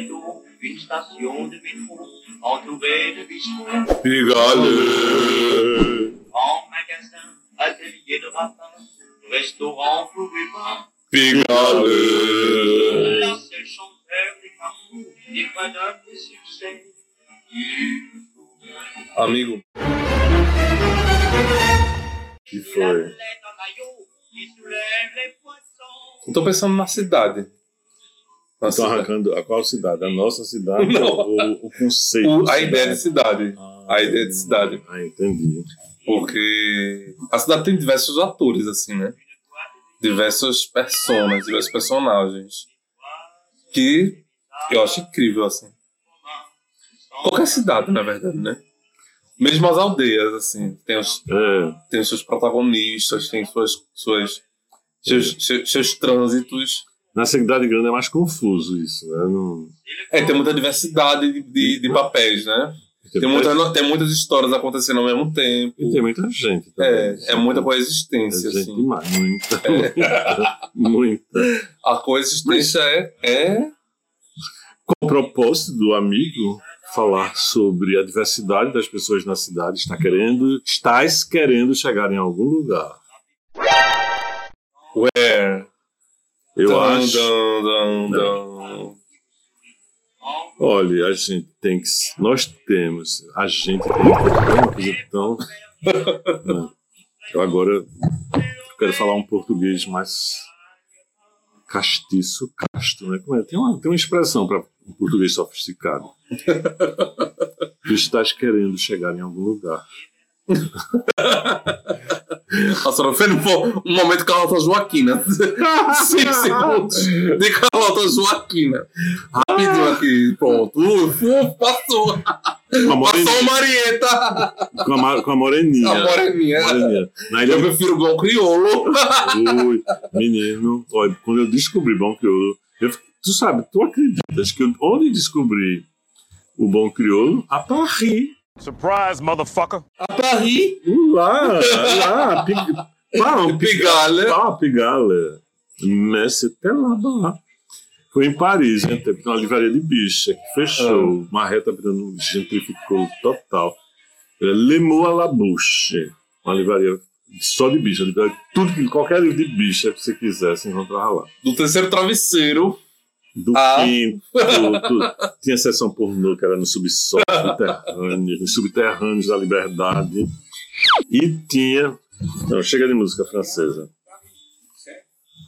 une station de métro, entourée de bistrots, Pigalle. magasin, atelier de rapin, restaurant pour humains, Pigalle. la seule chanteur des des de succès. Amigo. Que foi? en tô pensando na cidade. Na Estão arrancando a qual cidade? A nossa cidade Não. ou o, o conceito? O- de a ideia de cidade. Ah, a ideia de cidade. Ah, entendi. Porque a cidade tem diversos atores, assim, né? Diversas personas, diversos personagens. Que eu acho incrível, assim. Qualquer cidade, na verdade, né? Mesmo as aldeias, assim. Tem os, É, tem os seus protagonistas, tem suas, suas, seus, seus, seus trânsitos. Na cidade grande é mais confuso isso, né? Não, É, tem muita diversidade de, de, de papéis, né? Tem, muita, tem muitas histórias acontecendo ao mesmo tempo. E tem muita gente também. É, é muita É coexistência, gente assim. demais, muita, muita, muita. A coexistência é, é Com o propósito do amigo falar sobre a diversidade das pessoas na cidade, está querendo, estás querendo chegar em algum lugar. where. Eu Dun, acho. dun, dun. Olha, a gente tem que. Nós temos. A gente tem que. Uma coisa tão. Não. Eu agora quero falar um português mais castiço, casto, né? Como é? Tem, uma, tem uma expressão para um português sofisticado. Tu estás querendo chegar em algum lugar. Foi um um momento Carlota Joaquina. Cinco segundos de Carlota Joaquina. Rapidinho aqui, pronto. Passou. Passou Marieta. com a, com a moreninha. A moreninha. Moreninha. Eu prefiro bom crioulo. Ui, menino, olha, quando eu descobri Bom Crioulo, eu, tu sabe, tu acreditas que eu, onde descobri o Bom Crioulo? A Paris. Surprise, motherfucker. A Paris. Lá, lá, pig, pá, Pigalle. pá, Pigalle. Mas c'était là-bas. Foi em Paris, né? Teve uma livraria de bicha que fechou. Marreta virando gentrificou total. Era Le Mot à la Bouche. Uma livraria só de bicha. livraria- Tudo, que- qualquer livro de bicha que você quisesse encontrar lá. Do terceiro travesseiro. Do Ah. quinto. tudo. Tinha sessão pornô que era no subsolo, subterrâneo, nos subterrâneos da liberdade. E tinha. Não, chega de música francesa.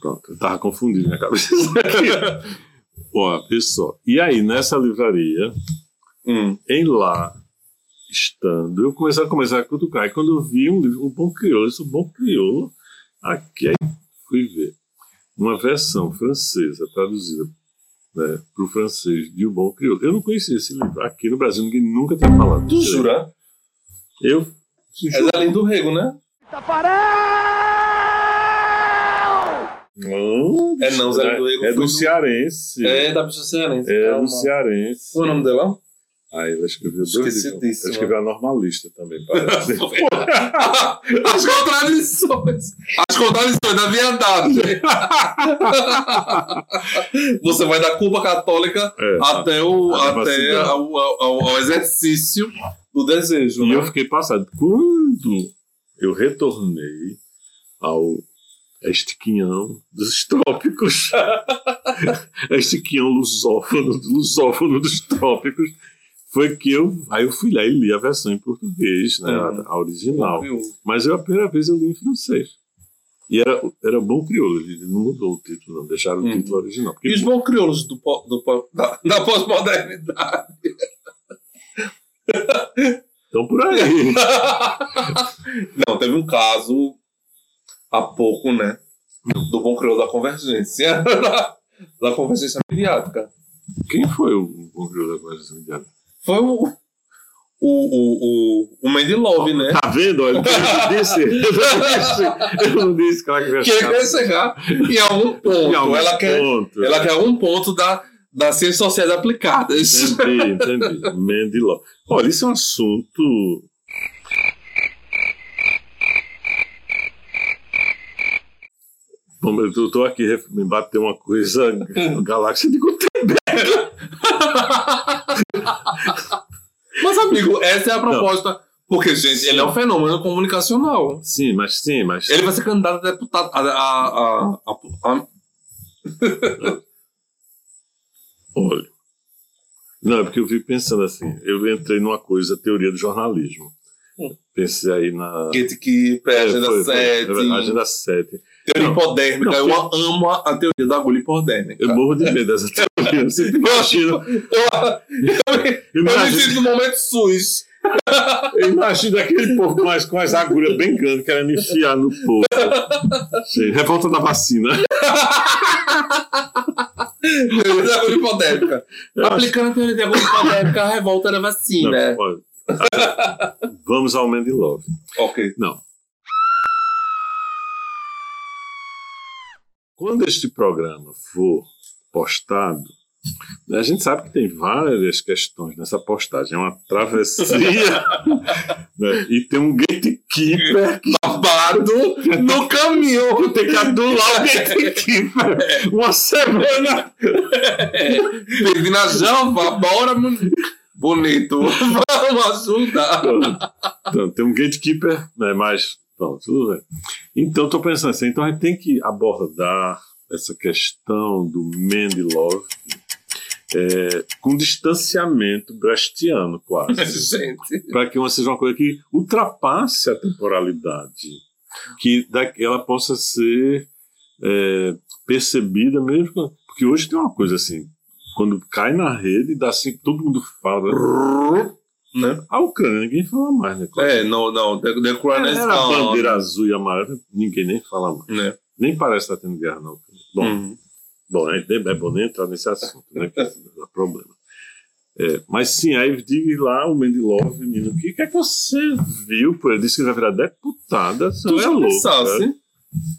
Pronto, eu tava confundindo minha cabeça. Ó, pessoal. E aí, nessa livraria, Hum. em lá, estando, eu comecei a começar a cutucar. E quando eu vi um livro, o Bom Crioulo, eu disse, o Bom Crioulo, aqui aí fui ver. Uma versão francesa traduzida né, para o francês de O Bom Crioulo. Eu não conhecia esse livro. Aqui no Brasil ninguém nunca tinha falado. Tu jura? Eu. É da do Rego, né? Não, É não, Zé do Rego É do do- cearense. É da bicha cearense. É do cearense. Qual é o nome dela? Aí ela escreveu dois livros. Ela escreveu a normalista também, parece. As contradições. As contradições da viadagem. Você vai da Cuba católica É. até, o, até ao, ao- ao exercício do desejo. E né? eu fiquei passado. Quando eu retornei ao estiquinhão dos trópicos, estiquinhão lusófono, lusófono dos trópicos, foi que eu. Aí eu fui lá e li a versão em português, né, Uhum. a, a original. Mas eu, a primeira vez eu li em francês. E era, era bom crioulo, ele não mudou o título, não, deixaram o Uhum. título original. Porque E os bons crioulos do, do, da, da pós-modernidade. Estão por aí. Não, teve um caso há pouco, né? Do bom crioulo da convergência. da convergência mediática. Quem foi o bom crioulo da conversa mediática? Foi o. O, o, o, o Mandy Love, né? Tá vendo? Olha, eu não disse. Eu não disse, eu não disse que ela queria Que ele quer encerrar em algum ponto. Em algum ela, quer, ponto. ela quer algum ponto da, das ciências sociais aplicadas. Entendi, entendi. Mandy Love. Olha, isso é um assunto. Bom, eu tô- aqui, me bateu uma coisa, galáxia de Gutenberg. Mas, amigo, essa é a proposta. Porque, gente, ele é um fenômeno comunicacional. Sim, mas sim, mas. Ele vai ser candidato a deputado. A, a, a, a- Olha. Não, é porque eu vi pensando assim. Eu entrei numa coisa, teoria do jornalismo. Pensei aí na. gatekeeper, É, agenda foi, foi. 7. É, Agenda 7. Teoria hipodérmica. Não, eu amo a, a teoria da agulha hipodérmica. Eu morro de medo dessa teoria. Você imagina. Eu, eu, me- eu me sinto no momento SUS. eu imagino aquele povo com as, com as agulhas bem grandes querendo enfiar no povo. Revolta da vacina. Teoria da agulha hipodérmica. Eu acho- Aplicando a teoria da agulha hipodérmica, a revolta da vacina. Não, Vamos ao Man Love. Ok. Não. Quando este programa for postado, né, a gente sabe que tem várias questões nessa postagem. É uma travessia né, e tem um gatekeeper Babado no caminho. tem que adular o gatekeeper uma semana. Perdi na jamba, bora, bonito. Vamos ajudar. Então, tem um gatekeeper, né, mas pronto, tudo bem. Então, estou pensando assim, então a gente tem que abordar essa questão do love é, com distanciamento brechtiano, quase. Para que uma seja uma coisa que ultrapasse a temporalidade, que ela possa ser é, percebida mesmo, porque hoje tem uma coisa assim, quando cai na rede, dá assim, todo mundo fala. Né? A Ucrânia ninguém fala mais, né? É, não, não. The, the Crown is Era a bandeira azul e amarela, ninguém nem fala mais. Né? Nem parece estar tendo guerra na Ucrânia. Bom, Uhum. Bom, é, é bom nem entrar nesse assunto, né? Que dá problema. É, mas sim, aí diga lá o Mendilove, menino, o que, que é que você viu? Pô, ele disse que vai virar deputada. Você Tu é louco, pensasse? né?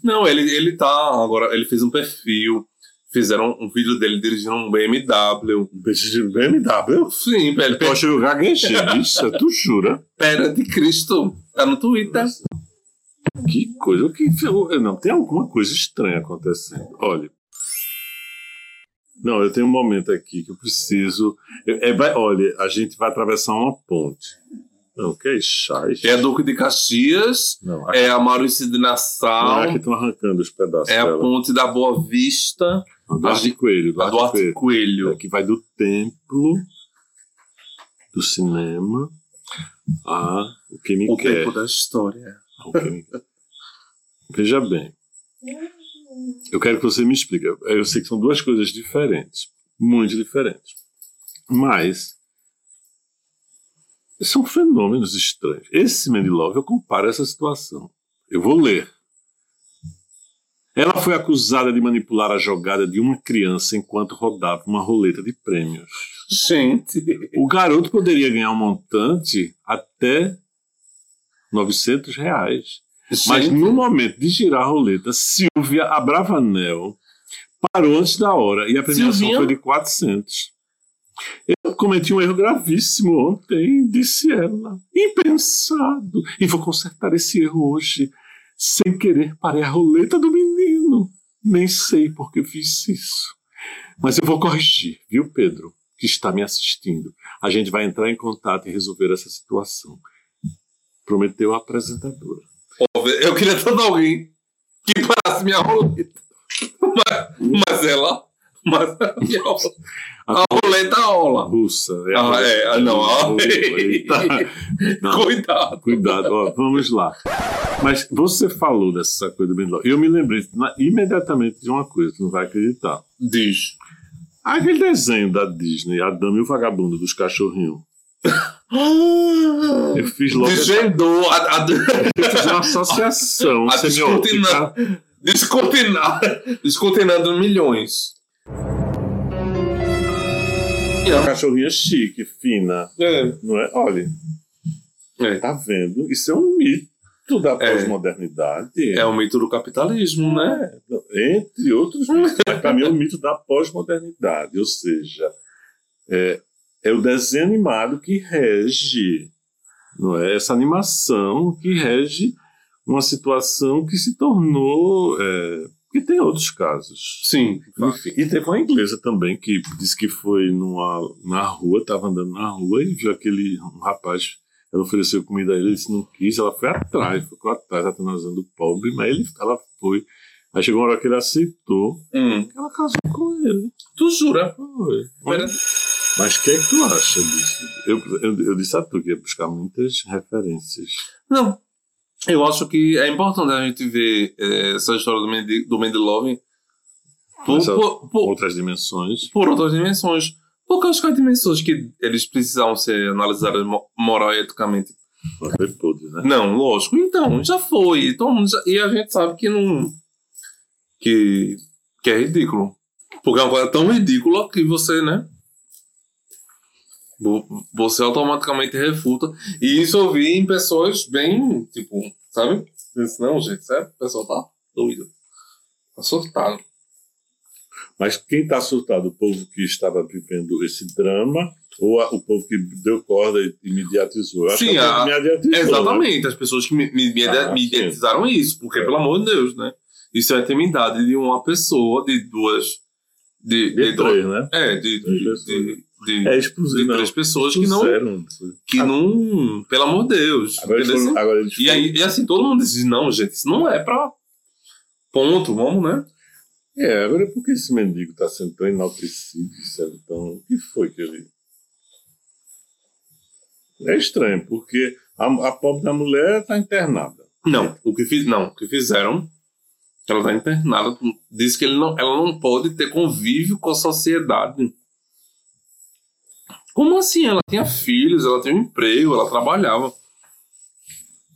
Não, ele, ele tá agora, ele fez um perfil, fizeram um vídeo dele dirigindo um BMW. Um BMW? Sim, velho, Eu eu gaguejei, bicho, tu jura? Pera de Cristo. Tá no Twitter. Que coisa, o que não, tem alguma coisa estranha acontecendo. Olha. Não, eu tenho um momento aqui que eu preciso. É, é, vai- olha, a gente vai atravessar uma ponte. Não, que é chás? É a Duque de Caxias, Não, aqui, é a Maurício de não, Nassau, aqui estão arrancando os pedaços. é a dela. Ponte da Boa Vista, Duarte Coelho. a Duarte Duarte Coelho. Coelho. É, que vai do templo do cinema a o que me O quer. tempo da história. me. Veja bem. Eu quero que você me explique. Eu sei que são duas coisas diferentes, muito diferentes. Mas são fenômenos estranhos. Esse Mendilove, eu comparo essa situação. Eu vou ler. Ela foi acusada de manipular a jogada de uma criança enquanto rodava uma roleta de prêmios. Gente. O garoto poderia ganhar um montante até 900 reais. Mas Gente. no momento de girar a roleta, Silvia Abravanel parou antes da hora e a premiação Silvinha? foi de 400. Eu cometi um erro gravíssimo ontem, disse ela. Impensado. E vou consertar esse erro hoje. Sem querer, parei a roleta do menino. Nem sei por que fiz isso. Mas eu vou corrigir, viu, Pedro? Que está me assistindo. A gente vai entrar em contato e resolver essa situação. Prometeu a apresentadora. Eu queria tanto alguém que parasse minha roleta. Mas, mas ela. Mas a minha roleta. A roleta rola. Russa. Ah, é. Ah, não. Ah, Eita. Não, Cuidado. cuidado. Ó, vamos lá. Mas você falou dessa coisa do Bendel. Eu me lembrei na- imediatamente de uma coisa, tu não vai acreditar. Diz. Aquele desenho da Disney, A Dama e o Vagabundo dos Cachorrinhos. Eu fiz logo essa, Desvendou. A, a, eu fiz uma associação A semiótica. descortinando, descortinando milhões. Cachorrinha chique, fina, É. não é? Olha, É. tá vendo? Isso é um mito da É. pós-modernidade. É o mito do capitalismo, né? Entre outros mitos. Para mim é o mito da pós-modernidade. Ou seja, é, é o desenho animado que rege, não é? Essa animação que rege uma situação que se tornou. É, E tem outros casos. Sim. Enfim, e teve uma inglesa também que disse que foi numa, na rua, estava andando na rua e viu aquele um rapaz. Ela ofereceu comida a ele, ele disse não quis, ela foi atrás, ficou atrás, atenazando o pobre, mas ele, ela foi. Aí chegou uma hora que ele aceitou, Hum. ela casou com ele. Tu jura? Foi. Mas o que é que tu acha disso? Eu, eu, eu disse a tu que ia buscar muitas referências. Não. Eu acho que é importante a gente ver eh, essa história do Mandy, do Mandy Love por, por, por, Outras dimensões. por outras dimensões. Porque acho que há dimensões que eles precisavam ser analisadas mo- moral e eticamente. Podre, né? Não, lógico. Então, já foi. Todo mundo já- e a gente sabe que não. Que, que é ridículo. Porque é uma coisa tão ridícula que você, né? Vo- Você automaticamente refuta. E isso eu vi em pessoas bem, tipo, sabe? Disse, Não, gente, sério, o pessoal tá doido. Tá surtado. Mas quem está surtado? O povo que estava vivendo esse drama ou a- o povo que deu corda e e mediatizou? Eu Sim, povo a- mediatizou, né? Exatamente, as pessoas que me, me, me, Ah, me sim. isso, porque, É. pelo amor de Deus, né? Isso é a intimidade de uma pessoa, de duas. De, De duas- três, né? É, de, de, de, de, É expulsão. de não. três pessoas que não. Que não. Pelo amor de Deus. Agora eles foram, agora eles E aí, e assim, todo mundo diz: não, gente, isso não é pra. Ponto, vamos, né? É, agora por que esse mendigo está sendo tão enaltecido, sendo tão. O que foi que ele. É estranho, porque a, a pobre da mulher está internada. Não, o que fiz, não, o que fizeram, ela tá internada, diz que ele não, ela não pode ter convívio com a sociedade. Como assim? Ela tinha filhos, ela tinha um emprego, ela trabalhava.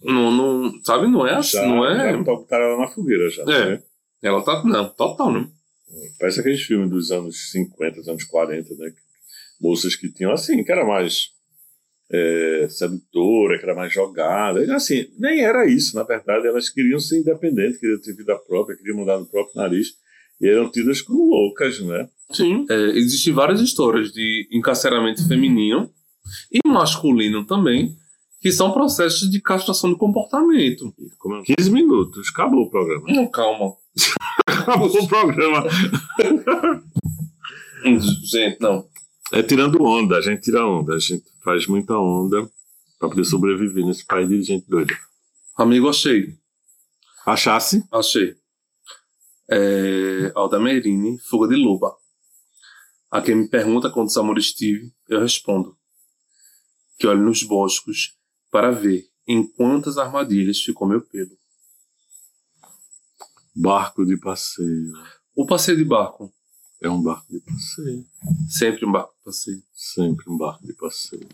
Não, não, sabe, não é assim, Já, não é. já botaram ela na fogueira já. É. Né? Ela tá, não, total, né? Parece aqueles filmes dos anos 50, dos anos 40, né? Moças que tinham assim, que era mais é, sedutora, que era mais jogada. Assim, nem era isso, na verdade. Elas queriam ser independentes, queriam ter vida própria, queriam mudar no próprio nariz. E eram tidas como loucas, né? Sim. É, existem várias histórias de encarceramento feminino e masculino também, que são processos de castração de comportamento. Como- 15 minutos, acabou o programa. Não, calma. Acabou o programa. Gente, não. É tirando onda, a gente tira onda, a gente faz muita onda para poder sobreviver nesse país de gente doida. Amigo, achei. Achasse? Achei. É, Aldamerini, Fuga de Luba. A quem me pergunta quantos amores tive, eu respondo. Que olho nos boscos para ver em quantas armadilhas ficou meu pelo. Barco de passeio. O passeio de barco. É um barco de passeio. Sempre um barco de passeio. Sempre um barco de passeio.